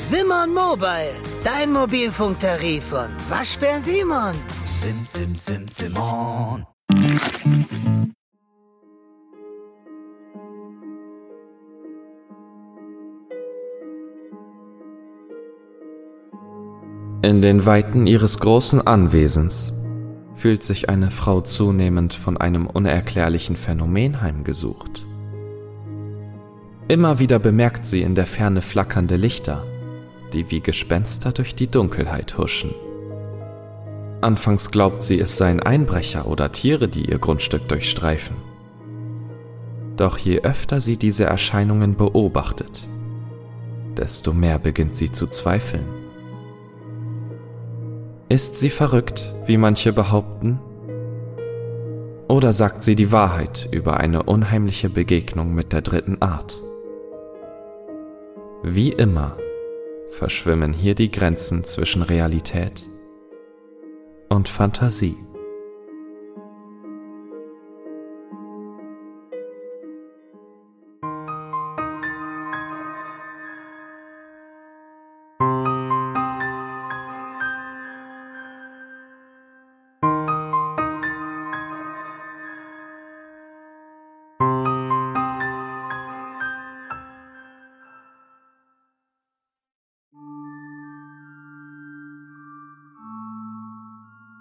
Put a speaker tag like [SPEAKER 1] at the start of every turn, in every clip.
[SPEAKER 1] Simon Mobile, dein Mobilfunktarif von Waschbär Simon.
[SPEAKER 2] Sim, sim, sim, Simon.
[SPEAKER 3] In den Weiten ihres großen Anwesens fühlt sich eine Frau zunehmend von einem unerklärlichen Phänomen heimgesucht. Immer wieder bemerkt sie in der Ferne flackernde Lichter, die wie Gespenster durch die Dunkelheit huschen. Anfangs glaubt sie, es seien Einbrecher oder Tiere, die ihr Grundstück durchstreifen. Doch je öfter sie diese Erscheinungen beobachtet, desto mehr beginnt sie zu zweifeln. Ist sie verrückt, wie manche behaupten? Oder sagt sie die Wahrheit über eine unheimliche Begegnung mit der dritten Art? Wie immer verschwimmen hier die Grenzen zwischen Realität und Fantasie.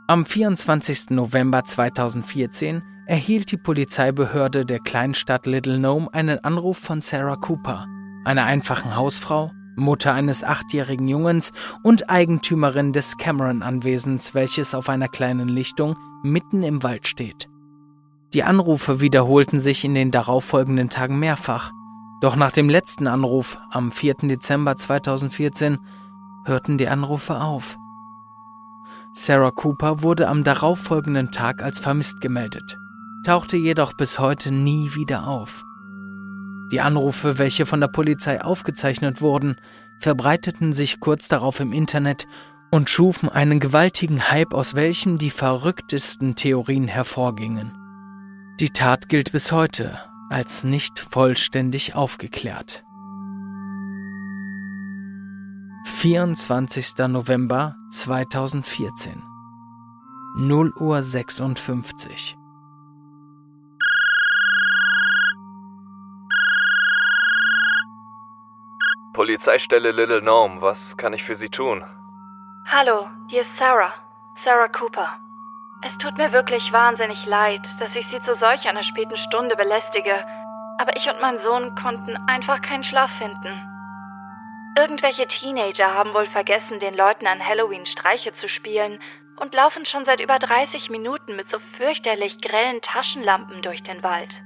[SPEAKER 4] Am 24. November 2014 erhielt die Polizeibehörde der Kleinstadt Little Nome einen Anruf von Sarah Cooper, einer einfachen Hausfrau, Mutter eines achtjährigen Jungens und Eigentümerin des Cameron-Anwesens, welches auf einer kleinen Lichtung mitten im Wald steht. Die Anrufe wiederholten sich in den darauffolgenden Tagen mehrfach, doch nach dem letzten Anruf am 4. Dezember 2014 hörten die Anrufe auf. Sarah Cooper wurde am darauffolgenden Tag als vermisst gemeldet, tauchte jedoch bis heute nie wieder auf. Die Anrufe, welche von der Polizei aufgezeichnet wurden, verbreiteten sich kurz darauf im Internet und schufen einen gewaltigen Hype, aus welchem die verrücktesten Theorien hervorgingen. Die Tat gilt bis heute als nicht vollständig aufgeklärt. 24. November 2014 0 Uhr 56
[SPEAKER 5] Polizeistelle Little Gnome, was kann ich für Sie tun?
[SPEAKER 6] Hallo, hier ist Sarah. Sarah Cooper. Es tut mir wirklich wahnsinnig leid, dass ich Sie zu solch einer späten Stunde belästige, aber ich und mein Sohn konnten einfach keinen Schlaf finden. Irgendwelche Teenager haben wohl vergessen, den Leuten an Halloween Streiche zu spielen und laufen schon seit über 30 Minuten mit so fürchterlich grellen Taschenlampen durch den Wald.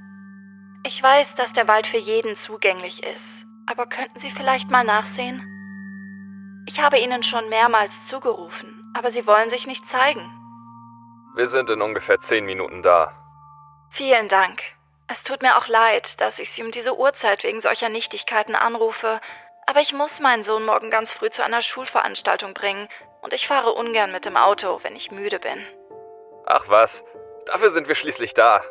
[SPEAKER 6] Ich weiß, dass der Wald für jeden zugänglich ist, aber könnten Sie vielleicht mal nachsehen? Ich habe Ihnen schon mehrmals zugerufen, aber Sie wollen sich nicht zeigen.
[SPEAKER 5] Wir sind in ungefähr zehn Minuten da.
[SPEAKER 6] Vielen Dank. Es tut mir auch leid, dass ich Sie um diese Uhrzeit wegen solcher Nichtigkeiten anrufe, aber ich muss meinen Sohn morgen ganz früh zu einer Schulveranstaltung bringen und ich fahre ungern mit dem Auto, wenn ich müde bin.
[SPEAKER 5] Ach was, dafür sind wir schließlich da.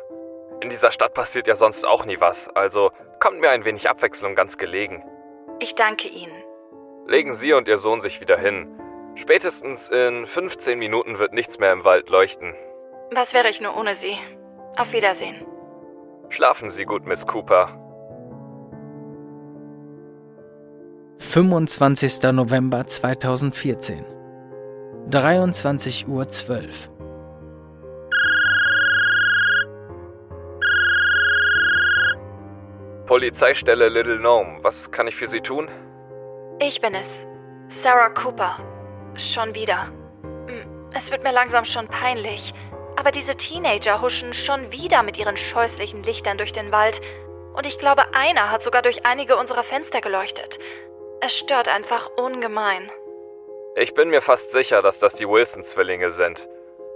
[SPEAKER 5] In dieser Stadt passiert ja sonst auch nie was, also kommt mir ein wenig Abwechslung ganz gelegen.
[SPEAKER 6] Ich danke Ihnen.
[SPEAKER 5] Legen Sie und Ihr Sohn sich wieder hin. Spätestens in 15 Minuten wird nichts mehr im Wald leuchten.
[SPEAKER 6] Was wäre ich nur ohne Sie? Auf Wiedersehen.
[SPEAKER 5] Schlafen Sie gut, Miss Cooper.
[SPEAKER 4] 25. November 2014 23 Uhr 12
[SPEAKER 5] Polizeistelle Little Gnome, was kann ich für Sie tun?
[SPEAKER 6] Ich bin es. Sarah Cooper. Schon wieder. Hm, Es wird mir langsam schon peinlich. Aber diese Teenager huschen schon wieder mit ihren scheußlichen Lichtern durch den Wald. Und ich glaube, einer hat sogar durch einige unserer Fenster geleuchtet. Es stört einfach ungemein.
[SPEAKER 5] Ich bin mir fast sicher, dass das die Wilson-Zwillinge sind.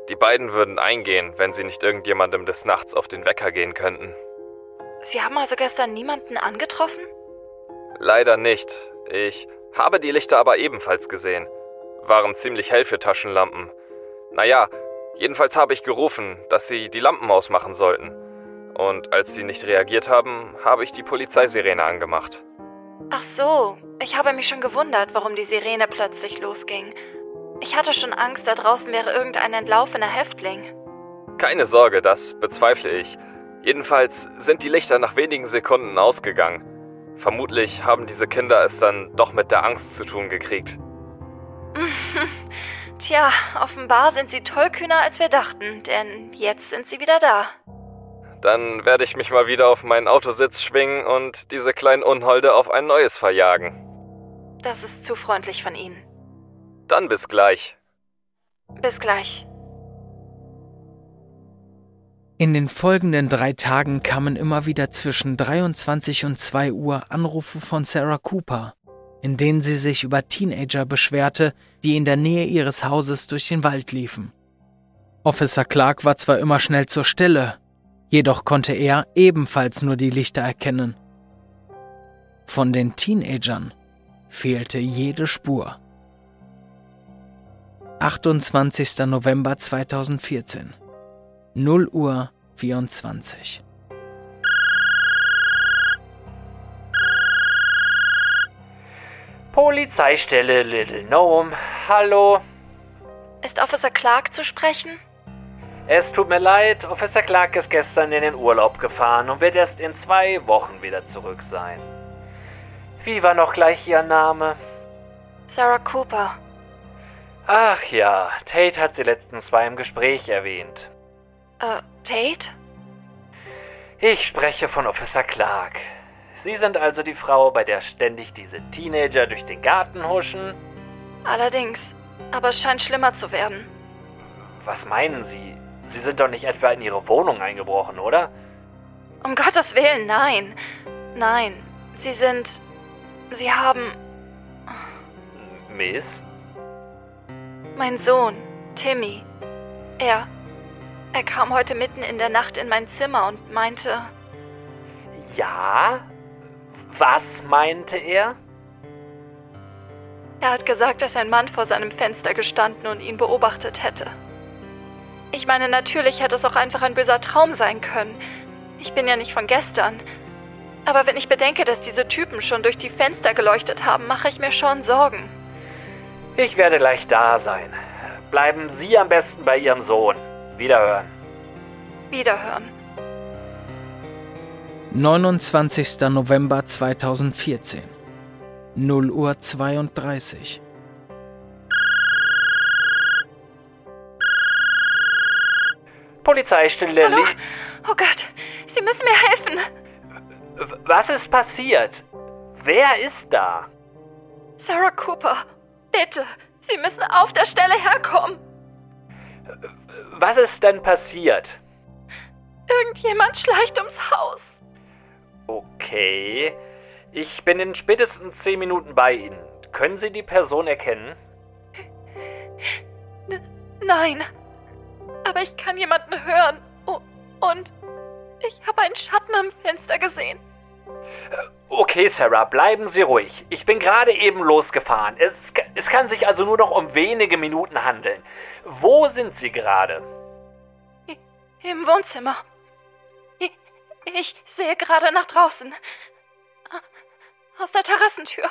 [SPEAKER 5] Die beiden würden eingehen, wenn sie nicht irgendjemandem des Nachts auf den Wecker gehen könnten.
[SPEAKER 6] Sie haben also gestern niemanden angetroffen?
[SPEAKER 5] Leider nicht. Ich habe die Lichter aber ebenfalls gesehen. Waren ziemlich hell für Taschenlampen. Naja, jedenfalls habe ich gerufen, dass sie die Lampen ausmachen sollten. Und als sie nicht reagiert haben, habe ich die Polizeisirene angemacht.
[SPEAKER 6] Ach so, ich habe mich schon gewundert, warum die Sirene plötzlich losging. Ich hatte schon Angst, da draußen wäre irgendein entlaufener Häftling.
[SPEAKER 5] Keine Sorge, das bezweifle ich. Jedenfalls sind die Lichter nach wenigen Sekunden ausgegangen. Vermutlich haben diese Kinder es dann doch mit der Angst zu tun gekriegt.
[SPEAKER 6] Tja, offenbar sind sie tollkühner, als wir dachten, denn jetzt sind sie wieder da.
[SPEAKER 5] Dann werde ich mich mal wieder auf meinen Autositz schwingen und diese kleinen Unholde auf ein neues verjagen.
[SPEAKER 6] Das ist zu freundlich von Ihnen.
[SPEAKER 5] Dann bis gleich.
[SPEAKER 6] Bis gleich.
[SPEAKER 4] In den folgenden drei Tagen kamen immer wieder zwischen 23 und 2 Uhr Anrufe von Sarah Cooper, in denen sie sich über Teenager beschwerte, die in der Nähe ihres Hauses durch den Wald liefen. Officer Clark war zwar immer schnell zur Stelle, jedoch konnte er ebenfalls nur die Lichter erkennen. Von den Teenagern fehlte jede Spur. 28. November 2014 0 Uhr 24.
[SPEAKER 7] Polizeistelle Little Gnome. Hallo.
[SPEAKER 6] Ist Officer Clark zu sprechen?
[SPEAKER 7] Es tut mir leid, Officer Clark ist gestern in den Urlaub gefahren und wird erst in zwei Wochen wieder zurück sein. Wie war noch gleich Ihr Name?
[SPEAKER 6] Sarah Cooper.
[SPEAKER 7] Ach ja, Tate hat sie letztens bei im Gespräch erwähnt.
[SPEAKER 6] Äh, Tate?
[SPEAKER 7] Ich spreche von Officer Clark. Sie sind also die Frau, bei der ständig diese Teenager durch den Garten huschen?
[SPEAKER 6] Allerdings. Aber es scheint schlimmer zu werden.
[SPEAKER 7] Was meinen Sie? Sie sind doch nicht etwa in Ihre Wohnung eingebrochen, oder?
[SPEAKER 6] Um Gottes Willen, nein. Nein. Sie sind. Sie haben.
[SPEAKER 7] Miss?
[SPEAKER 6] Mein Sohn, Timmy. Er. Er kam heute mitten in der Nacht in mein Zimmer und meinte.
[SPEAKER 7] Ja? Was meinte er?
[SPEAKER 6] Er hat gesagt, dass ein Mann vor seinem Fenster gestanden und ihn beobachtet hätte. Ich meine, natürlich hätte es auch einfach ein böser Traum sein können. Ich bin ja nicht von gestern. Aber wenn ich bedenke, dass diese Typen schon durch die Fenster geleuchtet haben, mache ich mir schon Sorgen.
[SPEAKER 7] Ich werde gleich da sein. Bleiben Sie am besten bei Ihrem Sohn. Wiederhören.
[SPEAKER 6] Wiederhören.
[SPEAKER 4] 29. November 2014 0 Uhr 32
[SPEAKER 7] Polizeistelle
[SPEAKER 6] Hallo? Oh Gott, Sie müssen mir helfen.
[SPEAKER 7] Was ist passiert? Wer ist da?
[SPEAKER 6] Sarah Cooper, bitte, Sie müssen auf der Stelle herkommen.
[SPEAKER 7] Was ist denn passiert?
[SPEAKER 6] Irgendjemand schleicht ums Haus.
[SPEAKER 7] Okay. Ich bin in spätestens zehn Minuten bei Ihnen. Können Sie die Person erkennen?
[SPEAKER 6] Nein, aber ich kann jemanden hören. Und ich habe einen Schatten am Fenster gesehen.
[SPEAKER 7] Okay, Sarah, bleiben Sie ruhig. Ich bin gerade eben losgefahren. Es, es kann sich also nur noch um wenige Minuten handeln. Wo sind Sie gerade?
[SPEAKER 6] Im Wohnzimmer. Ich sehe gerade nach draußen. Aus der Terrassentür.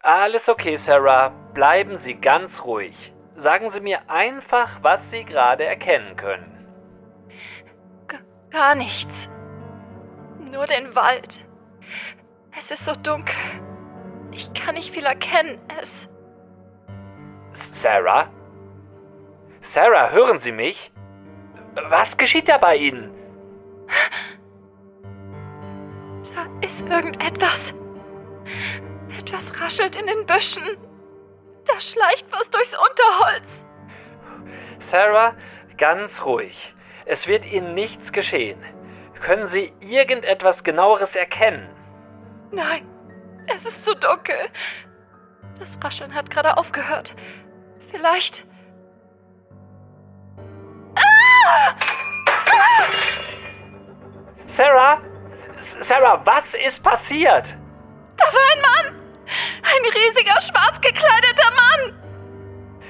[SPEAKER 7] Alles okay, Sarah. Bleiben Sie ganz ruhig. Sagen Sie mir einfach, was Sie gerade erkennen können.
[SPEAKER 6] G gar nichts. Nur den Wald. Es ist so dunkel. Ich kann nicht viel erkennen. Es.
[SPEAKER 7] Sarah? Sarah, hören Sie mich? Was geschieht da bei Ihnen?
[SPEAKER 6] Da ist irgendetwas. Etwas raschelt in den Büschen. Da schleicht was durchs Unterholz.
[SPEAKER 7] Sarah, ganz ruhig. Es wird Ihnen nichts geschehen. Können Sie irgendetwas genaueres erkennen?
[SPEAKER 6] Nein, es ist zu dunkel. Das Rascheln hat gerade aufgehört. Vielleicht.
[SPEAKER 7] Sarah? Sarah, was ist passiert?
[SPEAKER 6] Da war ein Mann! Ein riesiger, schwarz gekleideter Mann!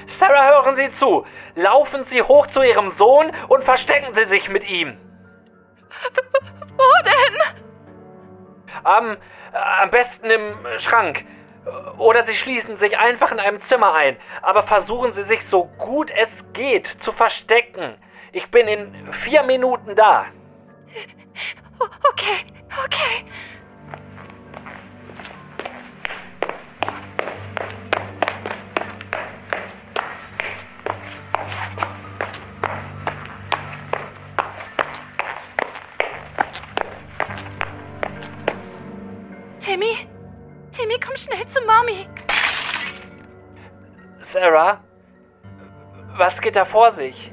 [SPEAKER 7] Sarah, hören Sie zu. Laufen Sie hoch zu Ihrem Sohn und verstecken Sie sich mit ihm.
[SPEAKER 6] Wo denn?
[SPEAKER 7] Am, äh, am besten im Schrank. Oder Sie schließen sich einfach in einem Zimmer ein. Aber versuchen Sie sich so gut es geht zu verstecken. Ich bin in vier Minuten da.
[SPEAKER 6] Okay, okay. Schnell zu Mami.
[SPEAKER 7] Sarah? Was geht da vor sich?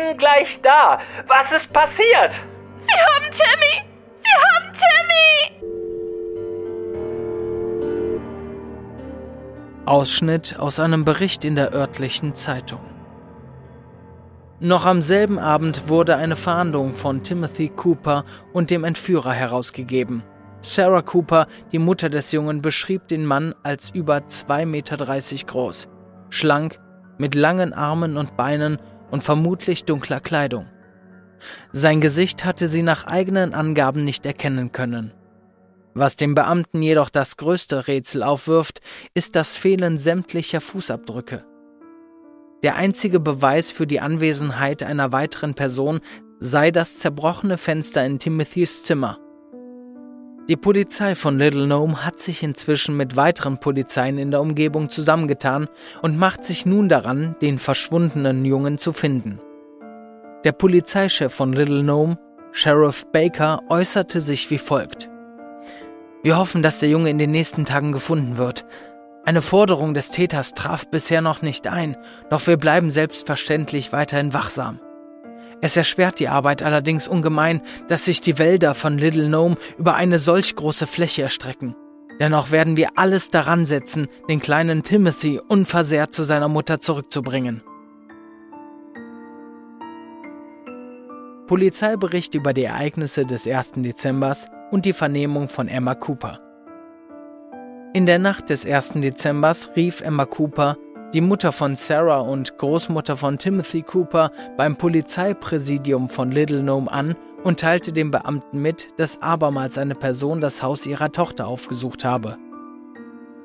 [SPEAKER 7] Bin gleich da. Was ist passiert?
[SPEAKER 6] Wir haben Timmy! Wir haben Timmy!
[SPEAKER 4] Ausschnitt aus einem Bericht in der örtlichen Zeitung. Noch am selben Abend wurde eine Fahndung von Timothy Cooper und dem Entführer herausgegeben. Sarah Cooper, die Mutter des Jungen, beschrieb den Mann als über 2,30 Meter groß, schlank, mit langen Armen und Beinen und vermutlich dunkler Kleidung. Sein Gesicht hatte sie nach eigenen Angaben nicht erkennen können. Was dem Beamten jedoch das größte Rätsel aufwirft, ist das Fehlen sämtlicher Fußabdrücke. Der einzige Beweis für die Anwesenheit einer weiteren Person sei das zerbrochene Fenster in Timothys Zimmer. Die Polizei von Little Nome hat sich inzwischen mit weiteren Polizeien in der Umgebung zusammengetan und macht sich nun daran, den verschwundenen Jungen zu finden. Der Polizeichef von Little Nome, Sheriff Baker, äußerte sich wie folgt. Wir hoffen, dass der Junge in den nächsten Tagen gefunden wird. Eine Forderung des Täters traf bisher noch nicht ein, doch wir bleiben selbstverständlich weiterhin wachsam. Es erschwert die Arbeit allerdings ungemein, dass sich die Wälder von Little Nome über eine solch große Fläche erstrecken. Dennoch werden wir alles daran setzen, den kleinen Timothy unversehrt zu seiner Mutter zurückzubringen. Polizeibericht über die Ereignisse des 1. Dezembers und die Vernehmung von Emma Cooper. In der Nacht des 1. Dezembers rief Emma Cooper, die Mutter von Sarah und Großmutter von Timothy Cooper, beim Polizeipräsidium von Little Nome an und teilte dem Beamten mit, dass abermals eine Person das Haus ihrer Tochter aufgesucht habe.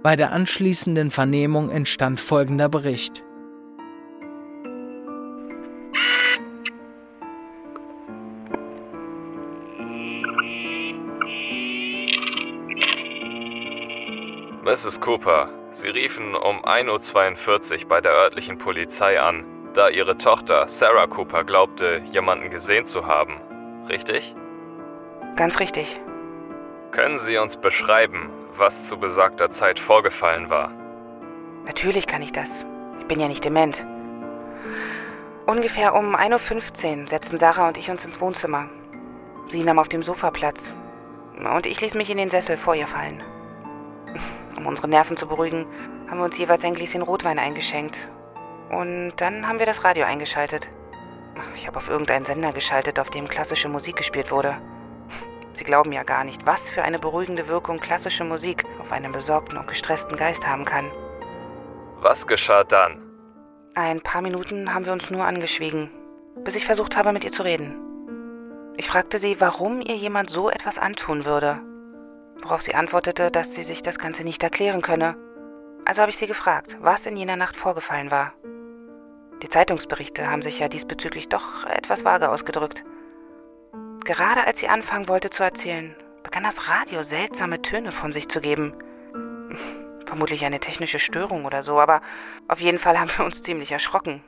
[SPEAKER 4] Bei der anschließenden Vernehmung entstand folgender Bericht.
[SPEAKER 5] Mrs. Cooper, Sie riefen um 1.42 Uhr bei der örtlichen Polizei an, da Ihre Tochter Sarah Cooper glaubte, jemanden gesehen zu haben. Richtig?
[SPEAKER 8] Ganz richtig.
[SPEAKER 5] Können Sie uns beschreiben, was zu besagter Zeit vorgefallen war?
[SPEAKER 8] Natürlich kann ich das. Ich bin ja nicht dement. Ungefähr um 1.15 Uhr setzten Sarah und ich uns ins Wohnzimmer. Sie nahm auf dem Sofa Platz. Und ich ließ mich in den Sessel vor ihr fallen. Um unsere Nerven zu beruhigen, haben wir uns jeweils ein Gläschen Rotwein eingeschenkt. Und dann haben wir das Radio eingeschaltet. Ich habe auf irgendeinen Sender geschaltet, auf dem klassische Musik gespielt wurde. Sie glauben ja gar nicht, was für eine beruhigende Wirkung klassische Musik auf einen besorgten und gestressten Geist haben kann.
[SPEAKER 5] Was geschah dann?
[SPEAKER 8] Ein paar Minuten haben wir uns nur angeschwiegen, bis ich versucht habe, mit ihr zu reden. Ich fragte sie, warum ihr jemand so etwas antun würde worauf sie antwortete, dass sie sich das Ganze nicht erklären könne. Also habe ich sie gefragt, was in jener Nacht vorgefallen war. Die Zeitungsberichte haben sich ja diesbezüglich doch etwas vage ausgedrückt. Gerade als sie anfangen wollte zu erzählen, begann das Radio seltsame Töne von sich zu geben. Vermutlich eine technische Störung oder so, aber auf jeden Fall haben wir uns ziemlich erschrocken.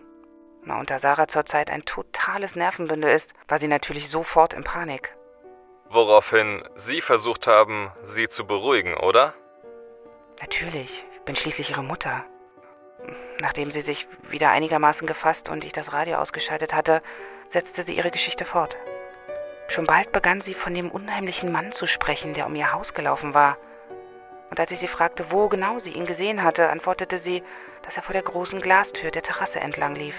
[SPEAKER 8] Na, und da Sarah zurzeit ein totales Nervenbündel ist, war sie natürlich sofort in Panik.
[SPEAKER 5] Woraufhin Sie versucht haben, sie zu beruhigen, oder?
[SPEAKER 8] Natürlich, ich bin schließlich ihre Mutter. Nachdem sie sich wieder einigermaßen gefasst und ich das Radio ausgeschaltet hatte, setzte sie ihre Geschichte fort. Schon bald begann sie von dem unheimlichen Mann zu sprechen, der um ihr Haus gelaufen war. Und als ich sie fragte, wo genau sie ihn gesehen hatte, antwortete sie, dass er vor der großen Glastür der Terrasse entlang lief.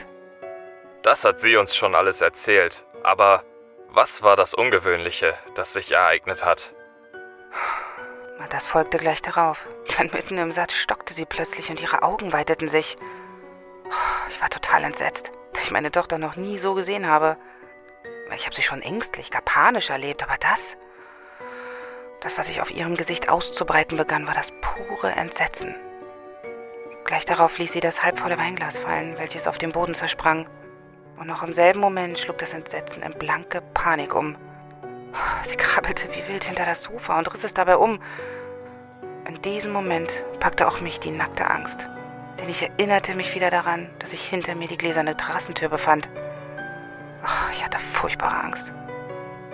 [SPEAKER 5] Das hat sie uns schon alles erzählt. Aber was war das Ungewöhnliche, das sich ereignet hat?
[SPEAKER 8] Das folgte gleich darauf. Dann mitten im Satz stockte sie plötzlich und ihre Augen weiteten sich. Ich war total entsetzt, da ich meine Tochter noch nie so gesehen habe. Ich habe sie schon ängstlich, gar panisch erlebt, aber das, das, was sich auf ihrem Gesicht auszubreiten begann, war das pure Entsetzen. Gleich darauf ließ sie das halbvolle Weinglas fallen, welches auf dem Boden zersprang. Und noch im selben Moment schlug das Entsetzen in blanke Panik um. Sie krabbelte wie wild hinter das Sofa und riss es dabei um. In diesem Moment packte auch mich die nackte Angst, denn ich erinnerte mich wieder daran, dass sich hinter mir die gläserne Terrassentür befand. Ich hatte furchtbare Angst.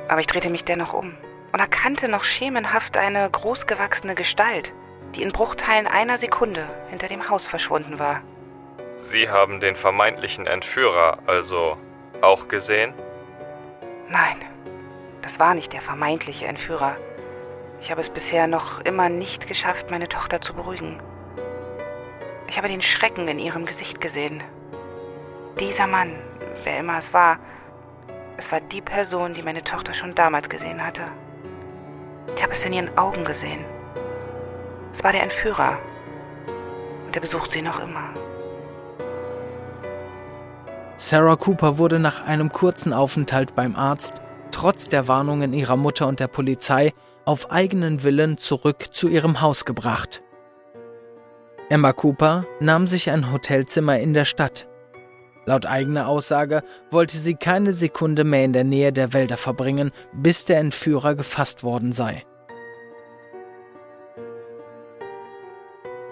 [SPEAKER 8] Aber ich drehte mich dennoch um und erkannte noch schemenhaft eine großgewachsene Gestalt, die in Bruchteilen einer Sekunde hinter dem Haus verschwunden war.
[SPEAKER 5] Sie haben den vermeintlichen Entführer also auch gesehen?
[SPEAKER 8] Nein, das war nicht der vermeintliche Entführer. Ich habe es bisher noch immer nicht geschafft, meine Tochter zu beruhigen. Ich habe den Schrecken in ihrem Gesicht gesehen. Dieser Mann, wer immer es war, es war die Person, die meine Tochter schon damals gesehen hatte. Ich habe es in ihren Augen gesehen. Es war der Entführer. Und er besucht sie noch immer.
[SPEAKER 4] Sarah Cooper wurde nach einem kurzen Aufenthalt beim Arzt, trotz der Warnungen ihrer Mutter und der Polizei, auf eigenen Willen zurück zu ihrem Haus gebracht. Emma Cooper nahm sich ein Hotelzimmer in der Stadt. Laut eigener Aussage wollte sie keine Sekunde mehr in der Nähe der Wälder verbringen, bis der Entführer gefasst worden sei.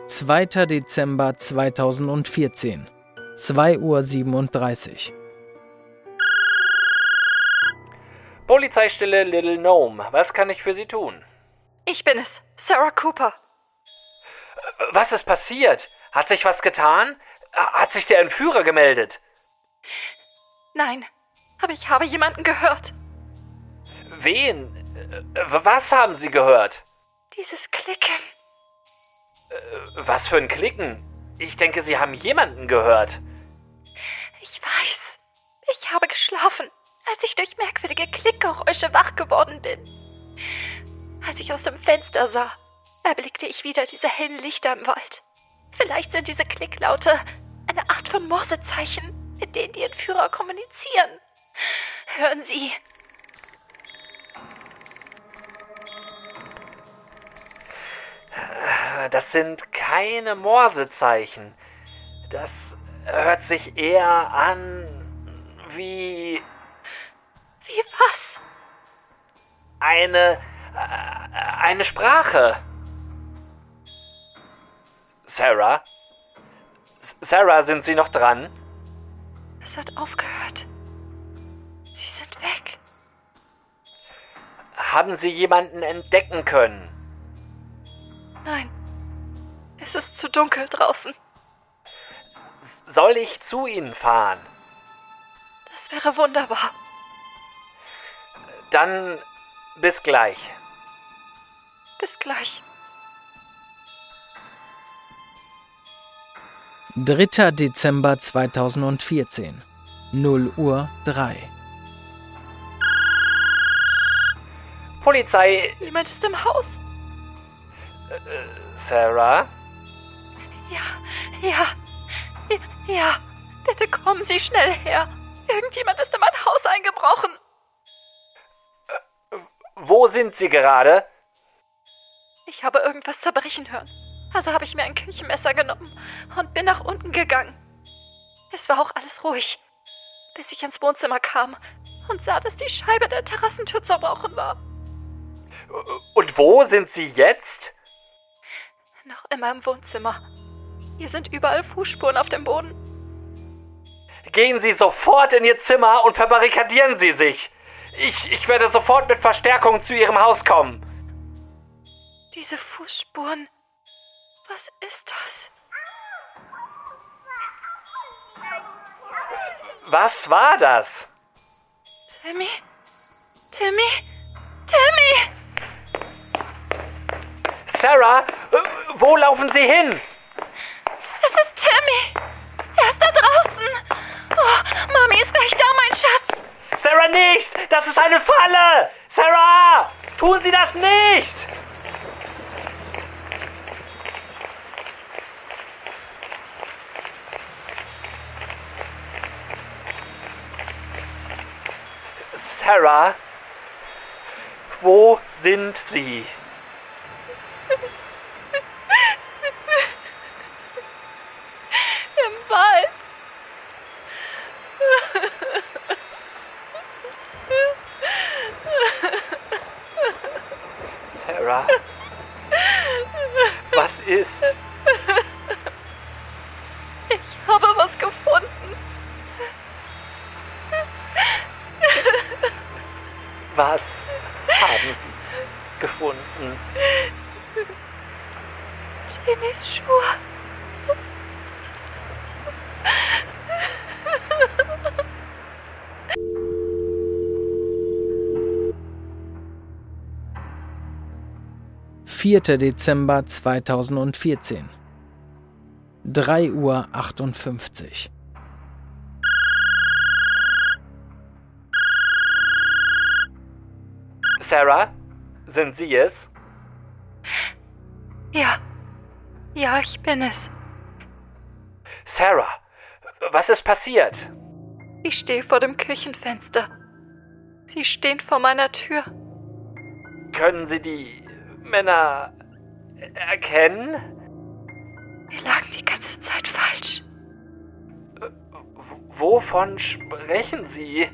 [SPEAKER 4] 2. Dezember 2014 2.37 Uhr.
[SPEAKER 7] Polizeistelle Little Gnome, was kann ich für Sie tun?
[SPEAKER 6] Ich bin es, Sarah Cooper.
[SPEAKER 7] Was ist passiert? Hat sich was getan? Hat sich der Entführer gemeldet?
[SPEAKER 6] Nein, aber ich habe jemanden gehört.
[SPEAKER 7] Wen? Was haben Sie gehört?
[SPEAKER 6] Dieses Klicken.
[SPEAKER 7] Was für ein Klicken? Ich denke, Sie haben jemanden gehört.
[SPEAKER 6] Ich weiß. Ich habe geschlafen, als ich durch merkwürdige Klickgeräusche wach geworden bin. Als ich aus dem Fenster sah, erblickte ich wieder diese hellen Lichter im Wald. Vielleicht sind diese Klicklaute eine Art von Morsezeichen, mit denen die Entführer kommunizieren. Hören Sie.
[SPEAKER 7] Das sind keine Morsezeichen. Das hört sich eher an wie.
[SPEAKER 6] Wie was?
[SPEAKER 7] Eine. Äh, eine Sprache. Sarah? Sarah, sind Sie noch dran?
[SPEAKER 6] Es hat aufgehört. Sie sind weg.
[SPEAKER 7] Haben Sie jemanden entdecken können?
[SPEAKER 6] Nein. Es ist zu dunkel draußen.
[SPEAKER 7] Soll ich zu Ihnen fahren?
[SPEAKER 6] Das wäre wunderbar.
[SPEAKER 7] Dann bis gleich.
[SPEAKER 6] Bis gleich.
[SPEAKER 4] 3. Dezember 2014 0 Uhr 3
[SPEAKER 7] Polizei.
[SPEAKER 6] Jemand ist im Haus.
[SPEAKER 7] Sarah?
[SPEAKER 6] Ja, ja, ja. Bitte kommen Sie schnell her. Irgendjemand ist in mein Haus eingebrochen.
[SPEAKER 7] Wo sind Sie gerade?
[SPEAKER 6] Ich habe irgendwas zerbrechen hören. Also habe ich mir ein Küchenmesser genommen und bin nach unten gegangen. Es war auch alles ruhig, bis ich ins Wohnzimmer kam und sah, dass die Scheibe der Terrassentür zerbrochen war.
[SPEAKER 7] Und wo sind Sie jetzt?
[SPEAKER 6] Noch immer im Wohnzimmer. Hier sind überall Fußspuren auf dem Boden.
[SPEAKER 7] Gehen Sie sofort in Ihr Zimmer und verbarrikadieren Sie sich. Ich, ich werde sofort mit Verstärkung zu Ihrem Haus kommen.
[SPEAKER 6] Diese Fußspuren. Was ist das?
[SPEAKER 7] Was war das?
[SPEAKER 6] Timmy? Timmy? Timmy!
[SPEAKER 7] Sarah, Wo laufen Sie hin?
[SPEAKER 6] Es ist Timmy. Er ist da draußen. Oh, Mami ist gleich da, mein Schatz.
[SPEAKER 7] Sarah, nicht! Das ist eine Falle! Sarah! Tun Sie das nicht! Sarah, wo sind Sie?
[SPEAKER 4] 4. Dezember 2014. 3.58 Uhr.
[SPEAKER 7] Sarah, sind Sie es?
[SPEAKER 6] Ja. Ja, ich bin es.
[SPEAKER 7] Sarah, was ist passiert?
[SPEAKER 6] Ich stehe vor dem Küchenfenster. Sie stehen vor meiner Tür.
[SPEAKER 7] Können Sie die Männer erkennen?
[SPEAKER 6] Wir lagen die ganze Zeit falsch.
[SPEAKER 7] W- Wovon sprechen Sie?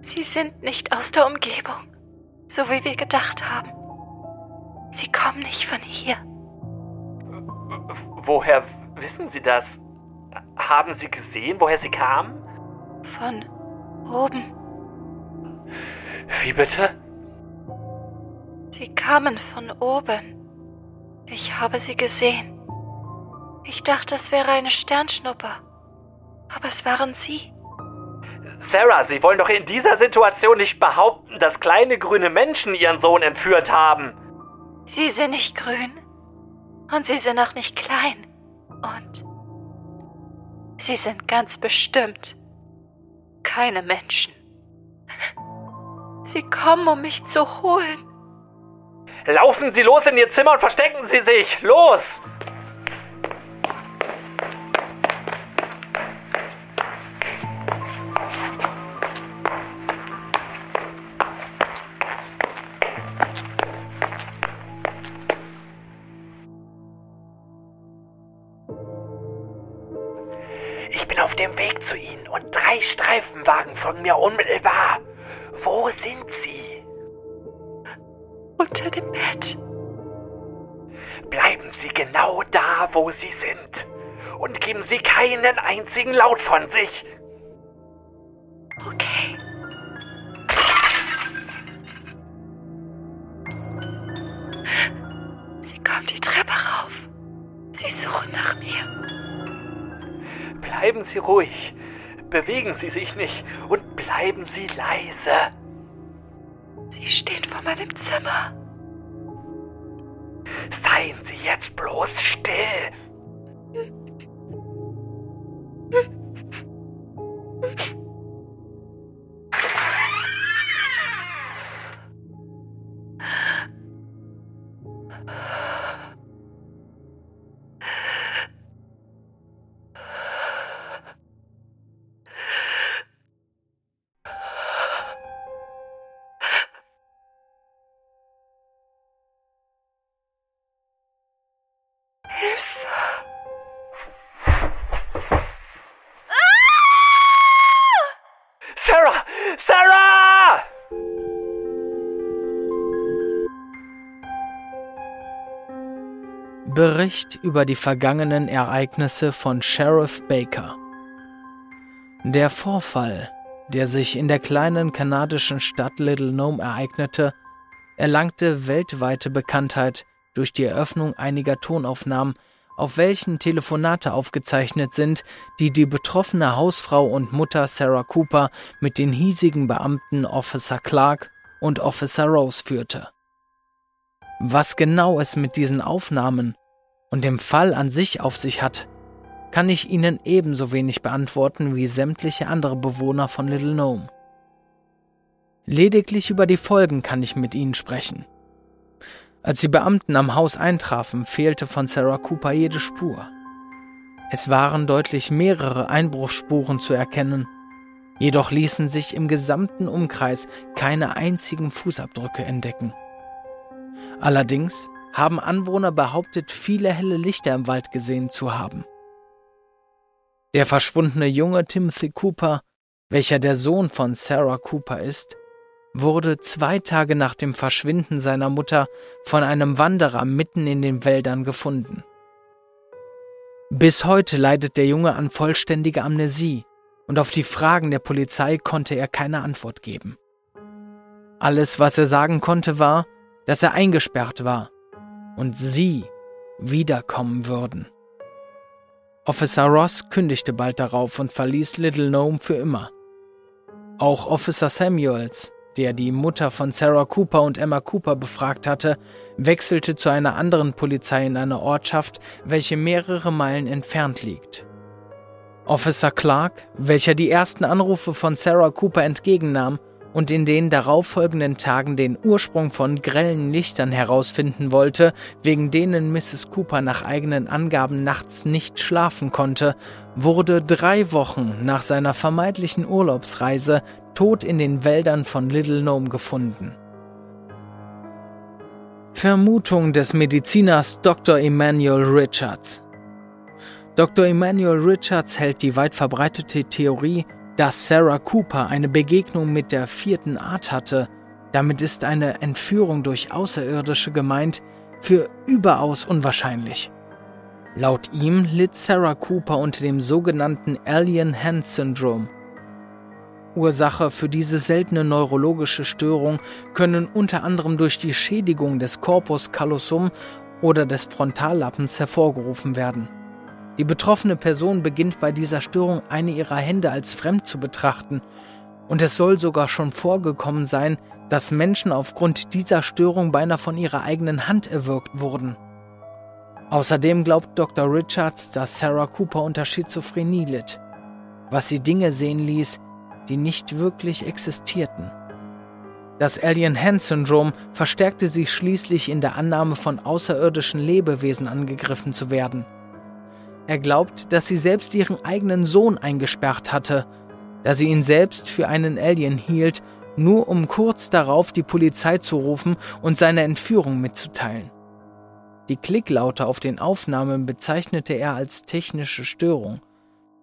[SPEAKER 6] Sie sind nicht aus der Umgebung, so wie wir gedacht haben. Sie kommen nicht von hier.
[SPEAKER 7] W- Woher wissen Sie das? Haben Sie gesehen, woher sie kamen?
[SPEAKER 6] Von oben.
[SPEAKER 7] Wie bitte?
[SPEAKER 6] Sie kamen von oben. Ich habe sie gesehen. Ich dachte, es wäre eine Sternschnuppe. Aber es waren sie.
[SPEAKER 7] Sarah, Sie wollen doch in dieser Situation nicht behaupten, dass kleine grüne Menschen Ihren Sohn entführt haben.
[SPEAKER 6] Sie sind nicht grün. Und sie sind auch nicht klein. Und sie sind ganz bestimmt keine Menschen. Sie kommen, um mich zu holen.
[SPEAKER 7] Laufen Sie los in Ihr Zimmer und verstecken Sie sich. Los! Ich bin auf dem Weg zu Ihnen und drei Streifenwagen folgen mir unmittelbar. Wo sind Sie?
[SPEAKER 6] Unter dem Bett.
[SPEAKER 7] Bleiben Sie genau da, wo Sie sind. Und geben Sie keinen einzigen Laut von sich.
[SPEAKER 6] Okay. Sie kommen die Treppe rauf. Sie suchen nach mir.
[SPEAKER 7] Bleiben Sie ruhig. Bewegen Sie sich nicht und bleiben Sie leise.
[SPEAKER 6] Sie stehen vor meinem Zimmer.
[SPEAKER 7] Seien Sie jetzt bloß still.
[SPEAKER 4] Bericht über die vergangenen Ereignisse von Sheriff Baker. Der Vorfall, der sich in der kleinen kanadischen Stadt Little Nome ereignete, erlangte weltweite Bekanntheit durch die Eröffnung einiger Tonaufnahmen, auf welchen Telefonate aufgezeichnet sind, die die betroffene Hausfrau und Mutter Sarah Cooper mit den hiesigen Beamten Officer Clark und Officer Rose führte. Was genau es mit diesen Aufnahmen und dem Fall an sich auf sich hat, kann ich Ihnen ebenso wenig beantworten wie sämtliche andere Bewohner von Little Gnome. Lediglich über die Folgen kann ich mit Ihnen sprechen. Als die Beamten am Haus eintrafen, fehlte von Sarah Cooper jede Spur. Es waren deutlich mehrere Einbruchsspuren zu erkennen, jedoch ließen sich im gesamten Umkreis keine einzigen Fußabdrücke entdecken. Allerdings haben Anwohner behauptet, viele helle Lichter im Wald gesehen zu haben. Der verschwundene Junge Timothy Cooper, welcher der Sohn von Sarah Cooper ist, wurde zwei Tage nach dem Verschwinden seiner Mutter von einem Wanderer mitten in den Wäldern gefunden. Bis heute leidet der Junge an vollständiger Amnesie und auf die Fragen der Polizei konnte er keine Antwort geben. Alles, was er sagen konnte, war, dass er eingesperrt war und sie wiederkommen würden. Officer Ross kündigte bald darauf und verließ Little Gnome für immer. Auch Officer Samuels, der die Mutter von Sarah Cooper und Emma Cooper befragt hatte, wechselte zu einer anderen Polizei in einer Ortschaft, welche mehrere Meilen entfernt liegt. Officer Clark, welcher die ersten Anrufe von Sarah Cooper entgegennahm, und in den darauffolgenden Tagen den Ursprung von grellen Lichtern herausfinden wollte, wegen denen Mrs. Cooper nach eigenen Angaben nachts nicht schlafen konnte, wurde drei Wochen nach seiner vermeintlichen Urlaubsreise tot in den Wäldern von Little Gnome gefunden. Vermutung des Mediziners Dr. Emmanuel Richards Dr. Emmanuel Richards hält die weit verbreitete Theorie, dass Sarah Cooper eine Begegnung mit der vierten Art hatte, damit ist eine Entführung durch Außerirdische gemeint, für überaus unwahrscheinlich. Laut ihm litt Sarah Cooper unter dem sogenannten Alien Hand Syndrome. Ursache für diese seltene neurologische Störung können unter anderem durch die Schädigung des Corpus callosum oder des Frontallappens hervorgerufen werden. Die betroffene Person beginnt bei dieser Störung eine ihrer Hände als fremd zu betrachten, und es soll sogar schon vorgekommen sein, dass Menschen aufgrund dieser Störung beinahe von ihrer eigenen Hand erwürgt wurden. Außerdem glaubt Dr. Richards, dass Sarah Cooper unter Schizophrenie litt, was sie Dinge sehen ließ, die nicht wirklich existierten. Das Alien-Hand-Syndrom verstärkte sie schließlich in der Annahme von außerirdischen Lebewesen angegriffen zu werden. Er glaubt, dass sie selbst ihren eigenen Sohn eingesperrt hatte, da sie ihn selbst für einen Alien hielt, nur um kurz darauf die Polizei zu rufen und seine Entführung mitzuteilen. Die Klicklaute auf den Aufnahmen bezeichnete er als technische Störung,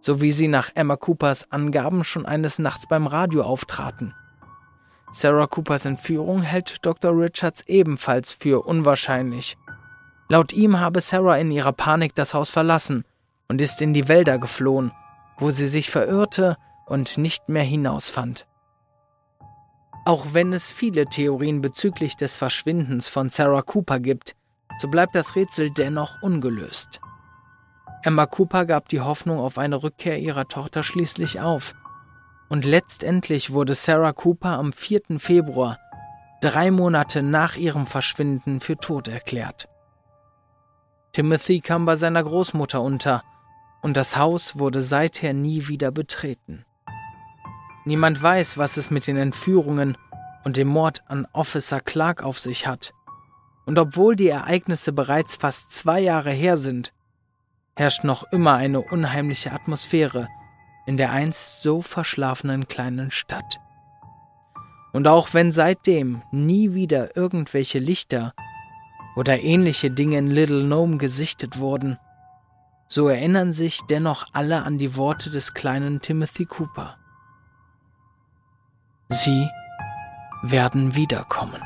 [SPEAKER 4] so wie sie nach Emma Coopers Angaben schon eines Nachts beim Radio auftraten. Sarah Coopers Entführung hält Dr. Richards ebenfalls für unwahrscheinlich. Laut ihm habe Sarah in ihrer Panik das Haus verlassen und ist in die Wälder geflohen, wo sie sich verirrte und nicht mehr hinausfand. Auch wenn es viele Theorien bezüglich des Verschwindens von Sarah Cooper gibt, so bleibt das Rätsel dennoch ungelöst. Emma Cooper gab die Hoffnung auf eine Rückkehr ihrer Tochter schließlich auf. Und letztendlich wurde Sarah Cooper am 4. Februar, drei Monate nach ihrem Verschwinden, für tot erklärt. Timothy kam bei seiner Großmutter unter und das Haus wurde seither nie wieder betreten. Niemand weiß, was es mit den Entführungen und dem Mord an Officer Clark auf sich hat. Und obwohl die Ereignisse bereits fast zwei Jahre her sind, herrscht noch immer eine unheimliche Atmosphäre in der einst so verschlafenen kleinen Stadt. Und auch wenn seitdem nie wieder irgendwelche Lichter oder ähnliche Dinge in Little Gnome gesichtet wurden, so erinnern sich dennoch alle an die Worte des kleinen Timothy Cooper. Sie werden wiederkommen.